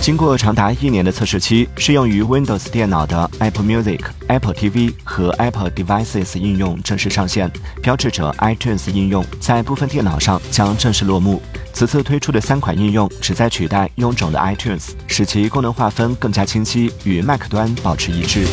经过长达一年的测试期适用于 windows 电脑的 apple music apple tv 和 apple devices 应用正式上线标志着 itunes 应用在部分电脑上将正式落幕。此次推出的三款应用旨在取代臃肿的 itunes 使其功能划分更加清晰与 mac 端保持一致。